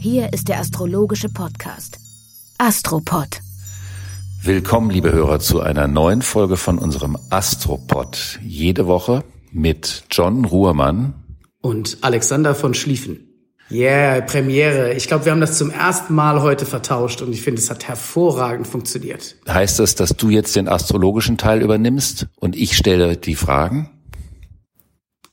Hier ist der astrologische Podcast Astropod. Willkommen, liebe Hörer, zu einer neuen Folge von unserem Astropod. Jede Woche mit John Ruhrmann und Alexander von Schlieffen. Yeah, Premiere. Ich glaube, wir haben das zum ersten Mal heute vertauscht und ich finde, es hat hervorragend funktioniert. Heißt das, dass du jetzt den astrologischen Teil übernimmst und ich stelle die Fragen?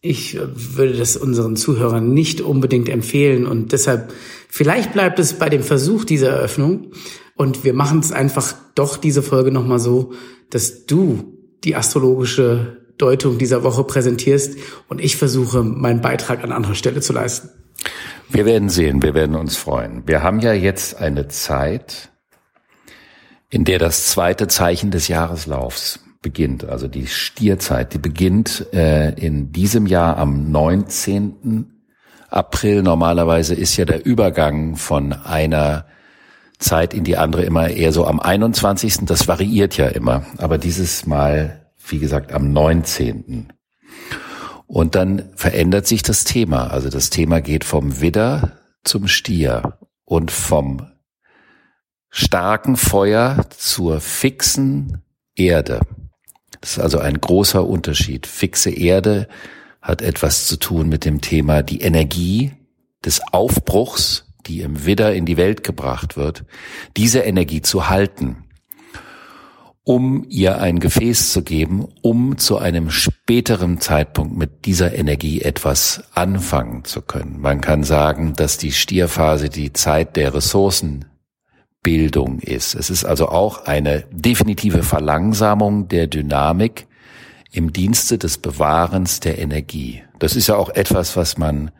Ich äh, würde das unseren Zuhörern nicht unbedingt empfehlen und deshalb, vielleicht bleibt es bei dem Versuch dieser Eröffnung und wir machen es einfach doch diese Folge nochmal so, dass du die astrologische Deutung dieser Woche präsentierst und ich versuche, meinen Beitrag an anderer Stelle zu leisten. Wir werden sehen, wir werden uns freuen. Wir haben ja jetzt eine Zeit, in der das zweite Zeichen des Jahreslaufs beginnt, also die Stierzeit, die beginnt äh, in diesem Jahr am 19. April. Normalerweise ist ja der Übergang von einer Zeit in die andere immer eher so am 21. Das variiert ja immer, aber dieses Mal, wie gesagt, am 19. Und dann verändert sich das Thema. Also das Thema geht vom Widder zum Stier und vom starken Feuer zur fixen Erde. Das ist also ein großer Unterschied. Fixe Erde hat etwas zu tun mit dem Thema die Energie des Aufbruchs, die im Widder in die Welt gebracht wird, diese Energie zu halten um ihr ein Gefäß zu geben, um zu einem späteren Zeitpunkt mit dieser Energie etwas anfangen zu können. Man kann sagen, dass die Stierphase die Zeit der Ressourcenbildung ist. Es ist also auch eine definitive Verlangsamung der Dynamik im Dienste des Bewahrens der Energie. Das ist ja auch etwas, was man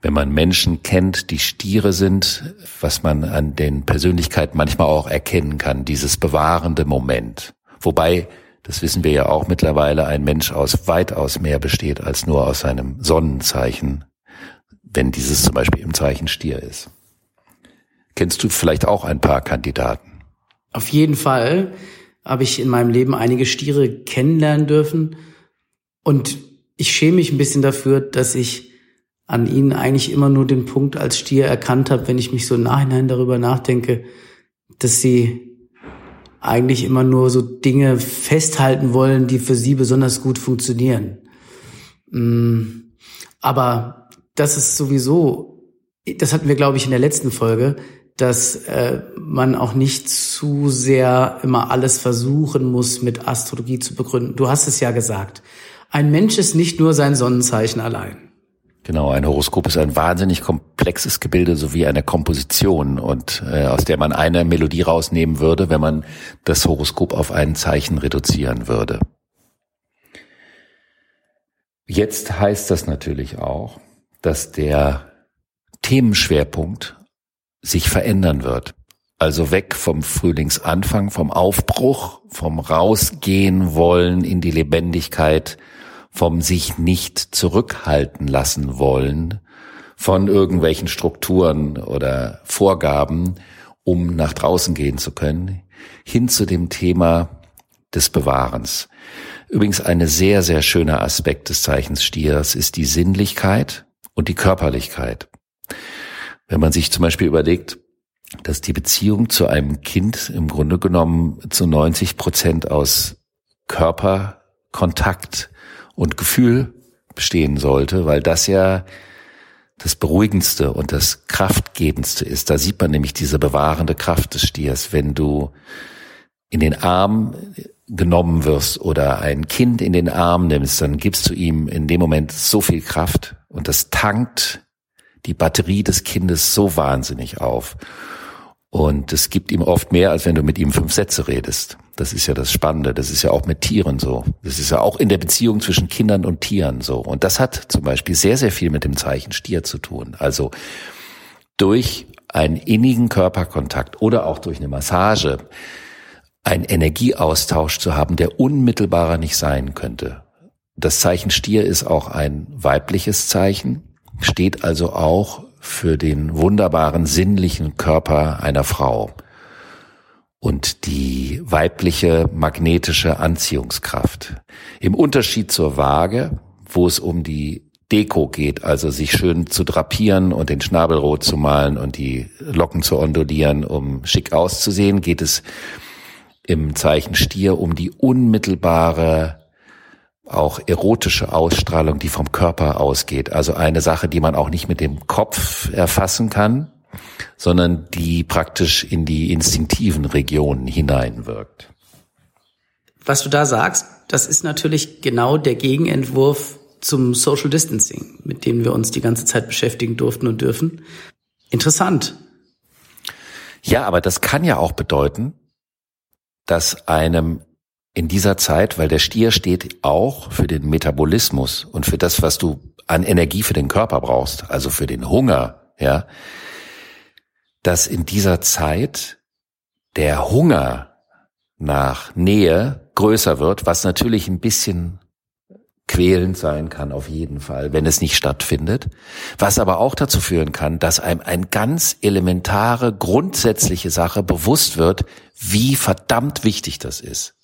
wenn man Menschen kennt, die Stiere sind, was man an den Persönlichkeiten manchmal auch erkennen kann, dieses bewahrende Moment. Wobei, das wissen wir ja auch mittlerweile, ein Mensch aus weitaus mehr besteht als nur aus seinem Sonnenzeichen, wenn dieses zum Beispiel im Zeichen Stier ist. Kennst du vielleicht auch ein paar Kandidaten? Auf jeden Fall habe ich in meinem Leben einige Stiere kennenlernen dürfen und ich schäme mich ein bisschen dafür, dass ich an ihnen eigentlich immer nur den Punkt als Stier erkannt habe, wenn ich mich so im Nachhinein darüber nachdenke, dass sie eigentlich immer nur so Dinge festhalten wollen, die für sie besonders gut funktionieren. Mm, aber das ist sowieso, das hatten wir, glaube ich, in der letzten Folge, dass äh, man auch nicht zu sehr immer alles versuchen muss, mit Astrologie zu begründen. Du hast es ja gesagt. Ein Mensch ist nicht nur sein Sonnenzeichen allein. Genau, ein Horoskop ist ein wahnsinnig komplexes Gebilde sowie eine Komposition und äh, aus der man eine Melodie rausnehmen würde, wenn man das Horoskop auf ein Zeichen reduzieren würde. Jetzt heißt das natürlich auch, dass der Themenschwerpunkt sich verändern wird. Also weg vom Frühlingsanfang, vom Aufbruch, vom Rausgehen wollen in die Lebendigkeit, vom sich nicht zurückhalten lassen wollen von irgendwelchen Strukturen oder Vorgaben, um nach draußen gehen zu können, hin zu dem Thema des Bewahrens. Übrigens eine sehr, sehr schöner Aspekt des Zeichens Stiers ist die Sinnlichkeit und die Körperlichkeit. Wenn man sich zum Beispiel überlegt, dass die Beziehung zu einem Kind im Grunde genommen zu 90 Prozent aus Körperkontakt und Gefühl bestehen sollte, weil das ja das Beruhigendste und das Kraftgebendste ist. Da sieht man nämlich diese bewahrende Kraft des Stiers. Wenn du in den Arm genommen wirst oder ein Kind in den Arm nimmst, dann gibst du ihm in dem Moment so viel Kraft und das tankt die Batterie des Kindes so wahnsinnig auf. Und es gibt ihm oft mehr, als wenn du mit ihm fünf Sätze redest. Das ist ja das Spannende. Das ist ja auch mit Tieren so. Das ist ja auch in der Beziehung zwischen Kindern und Tieren so. Und das hat zum Beispiel sehr, sehr viel mit dem Zeichen Stier zu tun. Also durch einen innigen Körperkontakt oder auch durch eine Massage einen Energieaustausch zu haben, der unmittelbarer nicht sein könnte. Das Zeichen Stier ist auch ein weibliches Zeichen, steht also auch für den wunderbaren sinnlichen Körper einer Frau und die weibliche magnetische Anziehungskraft. Im Unterschied zur Waage, wo es um die Deko geht, also sich schön zu drapieren und den Schnabel rot zu malen und die Locken zu ondulieren, um schick auszusehen, geht es im Zeichen Stier um die unmittelbare, auch erotische Ausstrahlung, die vom Körper ausgeht. Also eine Sache, die man auch nicht mit dem Kopf erfassen kann, sondern die praktisch in die instinktiven Regionen hineinwirkt. Was du da sagst, das ist natürlich genau der Gegenentwurf zum Social Distancing, mit dem wir uns die ganze Zeit beschäftigen durften und dürfen. Interessant. Ja, aber das kann ja auch bedeuten, dass einem in dieser Zeit, weil der Stier steht auch für den Metabolismus und für das, was du an Energie für den Körper brauchst, also für den Hunger, ja, dass in dieser Zeit der Hunger nach Nähe größer wird, was natürlich ein bisschen quälend sein kann, auf jeden Fall, wenn es nicht stattfindet. Was aber auch dazu führen kann, dass einem eine ganz elementare, grundsätzliche Sache bewusst wird, wie verdammt wichtig das ist.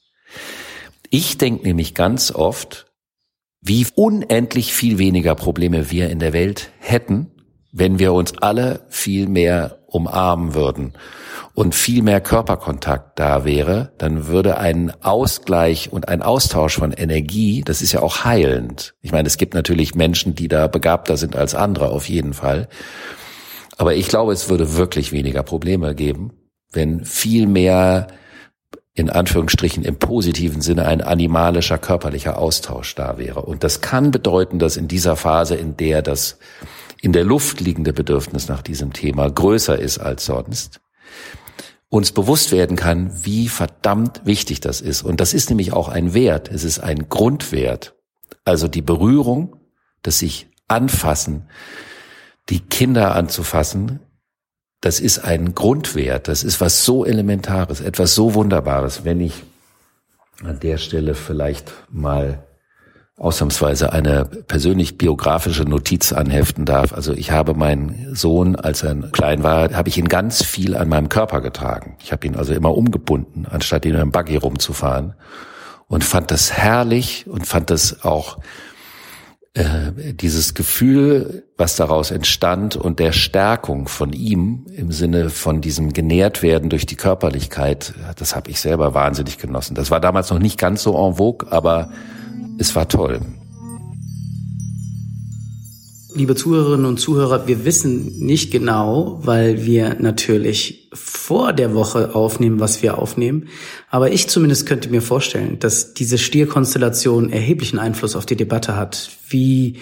Ich denke nämlich ganz oft, wie unendlich viel weniger Probleme wir in der Welt hätten, wenn wir uns alle viel mehr umarmen würden und viel mehr Körperkontakt da wäre, dann würde ein Ausgleich und ein Austausch von Energie, das ist ja auch heilend. Ich meine, es gibt natürlich Menschen, die da begabter sind als andere, auf jeden Fall. Aber ich glaube, es würde wirklich weniger Probleme geben, wenn viel mehr in Anführungsstrichen im positiven Sinne ein animalischer körperlicher Austausch da wäre. Und das kann bedeuten, dass in dieser Phase, in der das in der Luft liegende Bedürfnis nach diesem Thema größer ist als sonst, uns bewusst werden kann, wie verdammt wichtig das ist. Und das ist nämlich auch ein Wert. Es ist ein Grundwert. Also die Berührung, das sich anfassen, die Kinder anzufassen, das ist ein Grundwert. Das ist was so Elementares, etwas so Wunderbares. Wenn ich an der Stelle vielleicht mal ausnahmsweise eine persönlich biografische Notiz anheften darf. Also ich habe meinen Sohn, als er klein war, habe ich ihn ganz viel an meinem Körper getragen. Ich habe ihn also immer umgebunden, anstatt ihn im Buggy rumzufahren. Und fand das herrlich und fand das auch äh, dieses Gefühl, was daraus entstand und der Stärkung von ihm im Sinne von diesem genährt werden durch die Körperlichkeit, das habe ich selber wahnsinnig genossen. Das war damals noch nicht ganz so en vogue, aber es war toll. Liebe Zuhörerinnen und Zuhörer, wir wissen nicht genau, weil wir natürlich vor der Woche aufnehmen, was wir aufnehmen. Aber ich zumindest könnte mir vorstellen, dass diese Stierkonstellation erheblichen Einfluss auf die Debatte hat, wie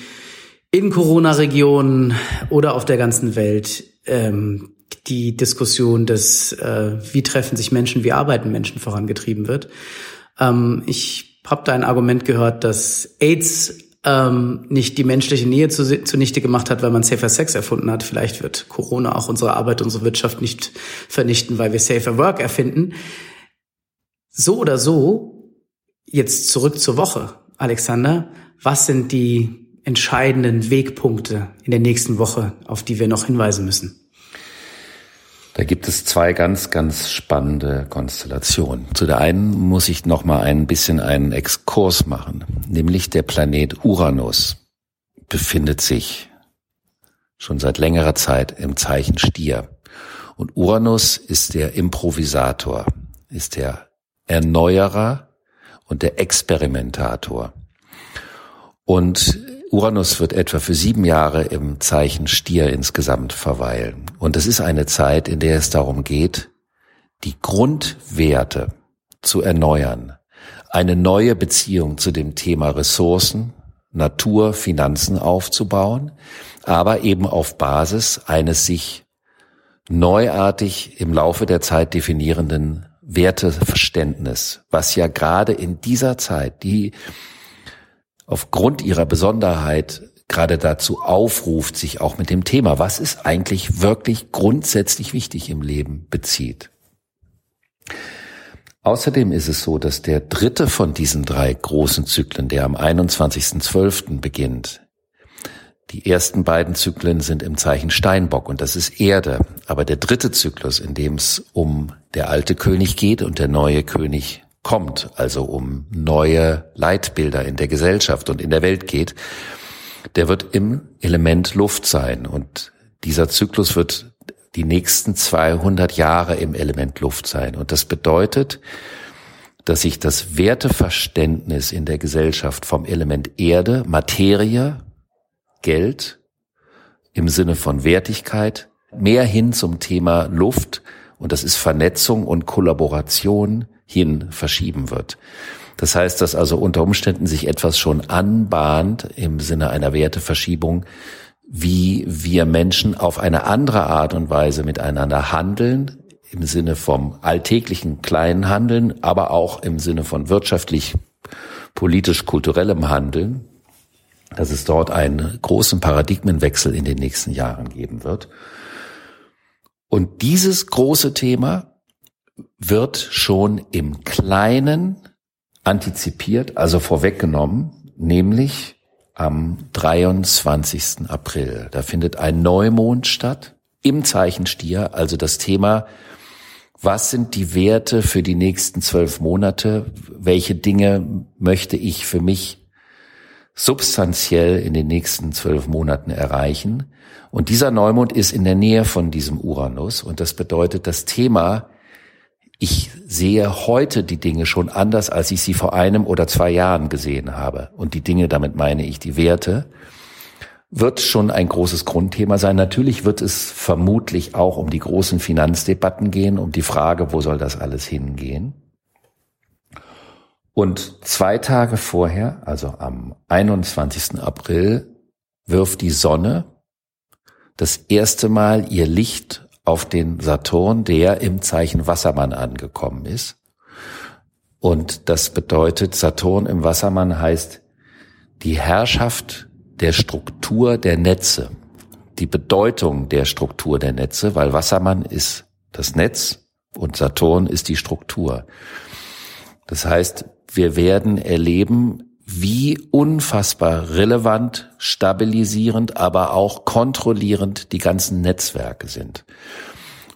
in Corona-Regionen oder auf der ganzen Welt ähm, die Diskussion des, äh, wie treffen sich Menschen, wie arbeiten Menschen vorangetrieben wird. Ähm, ich habe da ein Argument gehört, dass AIDS ähm, nicht die menschliche Nähe zu, zunichte gemacht hat, weil man Safer Sex erfunden hat. Vielleicht wird Corona auch unsere Arbeit, unsere Wirtschaft nicht vernichten, weil wir Safer Work erfinden. So oder so, jetzt zurück zur Woche. Alexander, was sind die entscheidenden Wegpunkte in der nächsten Woche, auf die wir noch hinweisen müssen? Da gibt es zwei ganz, ganz spannende Konstellationen. Zu der einen muss ich noch mal ein bisschen einen Exkurs machen, nämlich der Planet Uranus befindet sich schon seit längerer Zeit im Zeichen Stier. Und Uranus ist der Improvisator, ist der Erneuerer und der Experimentator. Und Uranus wird etwa für sieben Jahre im Zeichen Stier insgesamt verweilen. Und es ist eine Zeit, in der es darum geht, die Grundwerte zu erneuern, eine neue Beziehung zu dem Thema Ressourcen, Natur, Finanzen aufzubauen, aber eben auf Basis eines sich neuartig im Laufe der Zeit definierenden Werteverständnis, was ja gerade in dieser Zeit, die aufgrund ihrer Besonderheit gerade dazu aufruft, sich auch mit dem Thema, was ist eigentlich wirklich grundsätzlich wichtig im Leben, bezieht. Außerdem ist es so, dass der dritte von diesen drei großen Zyklen, der am 21.12. beginnt, die ersten beiden Zyklen sind im Zeichen Steinbock und das ist Erde. Aber der dritte Zyklus, in dem es um der alte König geht und der neue König kommt, also um neue Leitbilder in der Gesellschaft und in der Welt geht, der wird im Element Luft sein. Und dieser Zyklus wird die nächsten 200 Jahre im Element Luft sein. Und das bedeutet, dass sich das Werteverständnis in der Gesellschaft vom Element Erde, Materie, Geld im Sinne von Wertigkeit mehr hin zum Thema Luft und das ist Vernetzung und Kollaboration hin verschieben wird. Das heißt, dass also unter Umständen sich etwas schon anbahnt im Sinne einer Werteverschiebung, wie wir Menschen auf eine andere Art und Weise miteinander handeln, im Sinne vom alltäglichen kleinen Handeln, aber auch im Sinne von wirtschaftlich, politisch, kulturellem Handeln, dass es dort einen großen Paradigmenwechsel in den nächsten Jahren geben wird. Und dieses große Thema wird schon im Kleinen antizipiert, also vorweggenommen, nämlich am 23. April. Da findet ein Neumond statt im Zeichen Stier, also das Thema, was sind die Werte für die nächsten zwölf Monate? Welche Dinge möchte ich für mich substanziell in den nächsten zwölf Monaten erreichen? Und dieser Neumond ist in der Nähe von diesem Uranus und das bedeutet, das Thema sehe heute die Dinge schon anders, als ich sie vor einem oder zwei Jahren gesehen habe. Und die Dinge, damit meine ich die Werte, wird schon ein großes Grundthema sein. Natürlich wird es vermutlich auch um die großen Finanzdebatten gehen, um die Frage, wo soll das alles hingehen. Und zwei Tage vorher, also am 21. April, wirft die Sonne das erste Mal ihr Licht auf den Saturn, der im Zeichen Wassermann angekommen ist. Und das bedeutet, Saturn im Wassermann heißt die Herrschaft der Struktur der Netze, die Bedeutung der Struktur der Netze, weil Wassermann ist das Netz und Saturn ist die Struktur. Das heißt, wir werden erleben, wie unfassbar relevant, stabilisierend, aber auch kontrollierend die ganzen Netzwerke sind.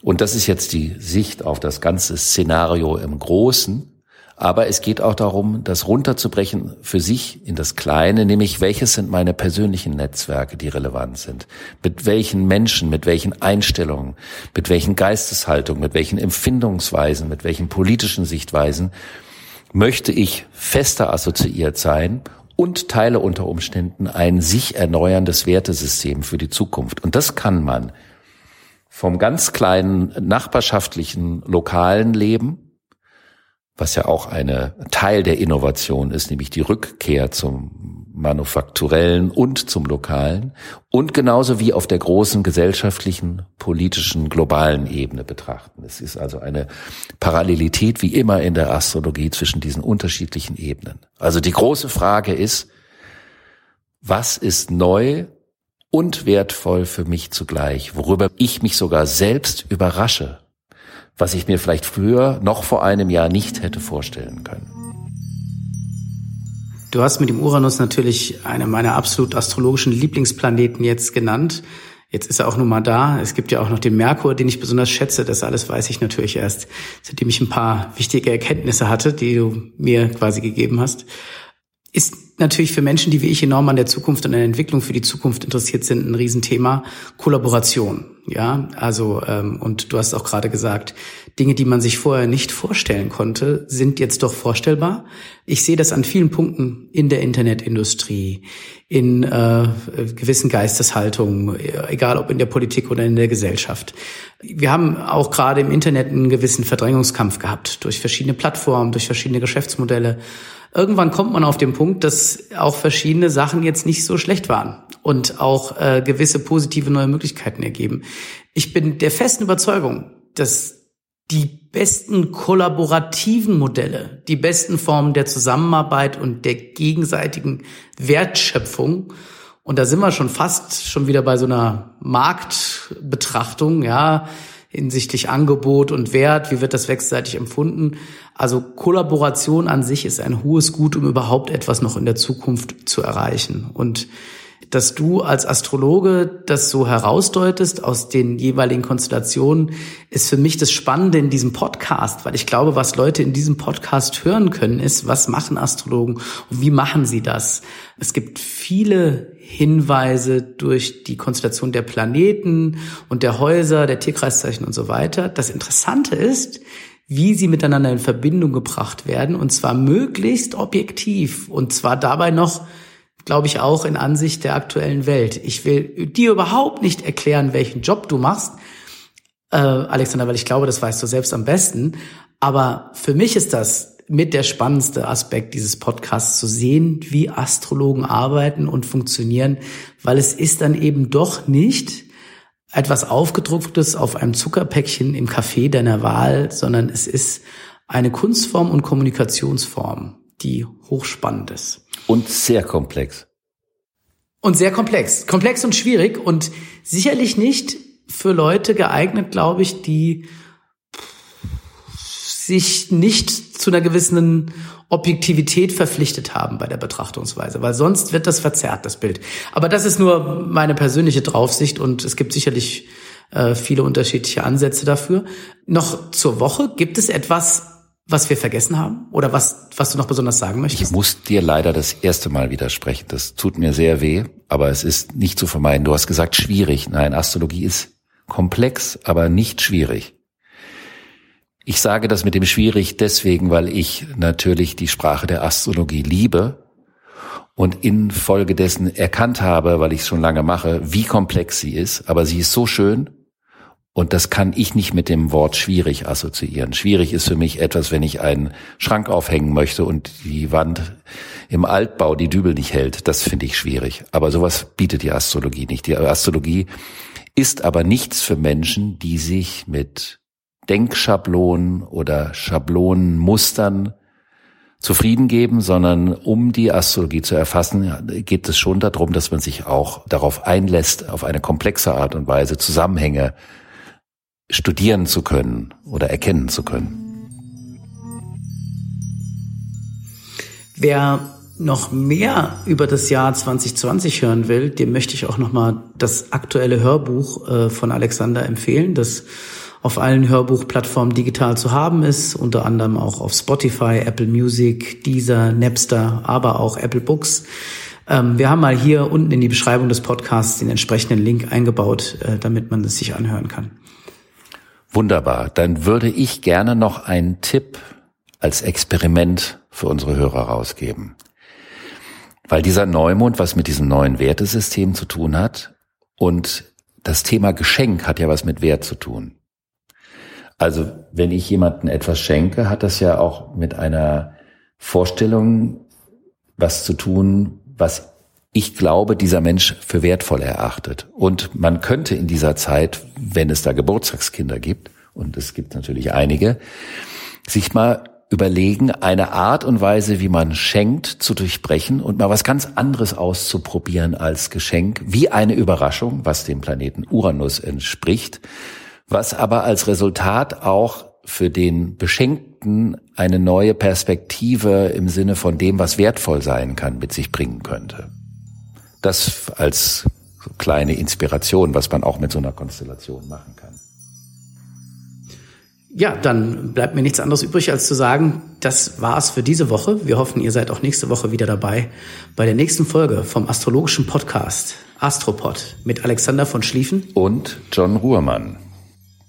Und das ist jetzt die Sicht auf das ganze Szenario im Großen. Aber es geht auch darum, das runterzubrechen für sich in das Kleine, nämlich welches sind meine persönlichen Netzwerke, die relevant sind? Mit welchen Menschen, mit welchen Einstellungen, mit welchen Geisteshaltungen, mit welchen Empfindungsweisen, mit welchen politischen Sichtweisen möchte ich fester assoziiert sein und teile unter Umständen ein sich erneuerndes Wertesystem für die Zukunft. Und das kann man vom ganz kleinen nachbarschaftlichen lokalen Leben was ja auch eine Teil der Innovation ist, nämlich die Rückkehr zum manufakturellen und zum lokalen und genauso wie auf der großen gesellschaftlichen, politischen, globalen Ebene betrachten. Es ist also eine Parallelität wie immer in der Astrologie zwischen diesen unterschiedlichen Ebenen. Also die große Frage ist, was ist neu und wertvoll für mich zugleich, worüber ich mich sogar selbst überrasche was ich mir vielleicht früher noch vor einem Jahr nicht hätte vorstellen können. Du hast mit dem Uranus natürlich einen meiner absolut astrologischen Lieblingsplaneten jetzt genannt. Jetzt ist er auch nun mal da. Es gibt ja auch noch den Merkur, den ich besonders schätze. Das alles weiß ich natürlich erst, seitdem ich ein paar wichtige Erkenntnisse hatte, die du mir quasi gegeben hast. Ist natürlich für Menschen, die wie ich enorm an der Zukunft und an der Entwicklung für die Zukunft interessiert sind, ein Riesenthema. Kollaboration. Ja, also ähm, und du hast auch gerade gesagt, Dinge, die man sich vorher nicht vorstellen konnte, sind jetzt doch vorstellbar. Ich sehe das an vielen Punkten in der Internetindustrie, in äh, gewissen Geisteshaltungen, egal ob in der Politik oder in der Gesellschaft. Wir haben auch gerade im Internet einen gewissen Verdrängungskampf gehabt durch verschiedene Plattformen, durch verschiedene Geschäftsmodelle irgendwann kommt man auf den Punkt, dass auch verschiedene Sachen jetzt nicht so schlecht waren und auch äh, gewisse positive neue Möglichkeiten ergeben. Ich bin der festen Überzeugung, dass die besten kollaborativen Modelle, die besten Formen der Zusammenarbeit und der gegenseitigen Wertschöpfung. Und da sind wir schon fast schon wieder bei so einer Marktbetrachtung, ja, hinsichtlich Angebot und Wert, wie wird das wechselseitig empfunden. Also Kollaboration an sich ist ein hohes Gut, um überhaupt etwas noch in der Zukunft zu erreichen. Und dass du als Astrologe das so herausdeutest aus den jeweiligen Konstellationen, ist für mich das Spannende in diesem Podcast, weil ich glaube, was Leute in diesem Podcast hören können, ist, was machen Astrologen und wie machen sie das? Es gibt viele Hinweise durch die Konstellation der Planeten und der Häuser, der Tierkreiszeichen und so weiter. Das Interessante ist, wie sie miteinander in Verbindung gebracht werden und zwar möglichst objektiv und zwar dabei noch glaube ich, auch in Ansicht der aktuellen Welt. Ich will dir überhaupt nicht erklären, welchen Job du machst, äh, Alexander, weil ich glaube, das weißt du selbst am besten. Aber für mich ist das mit der spannendste Aspekt dieses Podcasts zu sehen, wie Astrologen arbeiten und funktionieren, weil es ist dann eben doch nicht etwas aufgedrucktes auf einem Zuckerpäckchen im Café deiner Wahl, sondern es ist eine Kunstform und Kommunikationsform, die hochspannend ist. Und sehr komplex. Und sehr komplex. Komplex und schwierig und sicherlich nicht für Leute geeignet, glaube ich, die sich nicht zu einer gewissen Objektivität verpflichtet haben bei der Betrachtungsweise, weil sonst wird das verzerrt, das Bild. Aber das ist nur meine persönliche Draufsicht und es gibt sicherlich äh, viele unterschiedliche Ansätze dafür. Noch zur Woche, gibt es etwas, was wir vergessen haben oder was, was du noch besonders sagen möchtest? Ich muss dir leider das erste Mal widersprechen. Das tut mir sehr weh, aber es ist nicht zu vermeiden. Du hast gesagt schwierig. Nein, Astrologie ist komplex, aber nicht schwierig. Ich sage das mit dem schwierig deswegen, weil ich natürlich die Sprache der Astrologie liebe und infolgedessen erkannt habe, weil ich es schon lange mache, wie komplex sie ist. Aber sie ist so schön und das kann ich nicht mit dem Wort schwierig assoziieren. Schwierig ist für mich etwas, wenn ich einen Schrank aufhängen möchte und die Wand im Altbau die Dübel nicht hält. Das finde ich schwierig. Aber sowas bietet die Astrologie nicht. Die Astrologie ist aber nichts für Menschen, die sich mit Denkschablonen oder Schablonenmustern zufrieden geben, sondern um die Astrologie zu erfassen, geht es schon darum, dass man sich auch darauf einlässt, auf eine komplexe Art und Weise Zusammenhänge studieren zu können oder erkennen zu können. Wer noch mehr über das Jahr 2020 hören will, dem möchte ich auch nochmal das aktuelle Hörbuch äh, von Alexander empfehlen, das auf allen Hörbuchplattformen digital zu haben ist, unter anderem auch auf Spotify, Apple Music, Deezer, Napster, aber auch Apple Books. Ähm, wir haben mal hier unten in die Beschreibung des Podcasts den entsprechenden Link eingebaut, äh, damit man es sich anhören kann. Wunderbar. Dann würde ich gerne noch einen Tipp als Experiment für unsere Hörer rausgeben. Weil dieser Neumond was mit diesem neuen Wertesystem zu tun hat und das Thema Geschenk hat ja was mit Wert zu tun. Also wenn ich jemanden etwas schenke, hat das ja auch mit einer Vorstellung was zu tun, was ich glaube, dieser Mensch für wertvoll erachtet. Und man könnte in dieser Zeit, wenn es da Geburtstagskinder gibt, und es gibt natürlich einige, sich mal überlegen, eine Art und Weise, wie man schenkt, zu durchbrechen und mal was ganz anderes auszuprobieren als Geschenk, wie eine Überraschung, was dem Planeten Uranus entspricht, was aber als Resultat auch für den Beschenkten eine neue Perspektive im Sinne von dem, was wertvoll sein kann, mit sich bringen könnte. Das als kleine Inspiration, was man auch mit so einer Konstellation machen kann. Ja, dann bleibt mir nichts anderes übrig, als zu sagen, das war's für diese Woche. Wir hoffen, ihr seid auch nächste Woche wieder dabei bei der nächsten Folge vom astrologischen Podcast Astropod mit Alexander von Schlieffen und John Ruhrmann.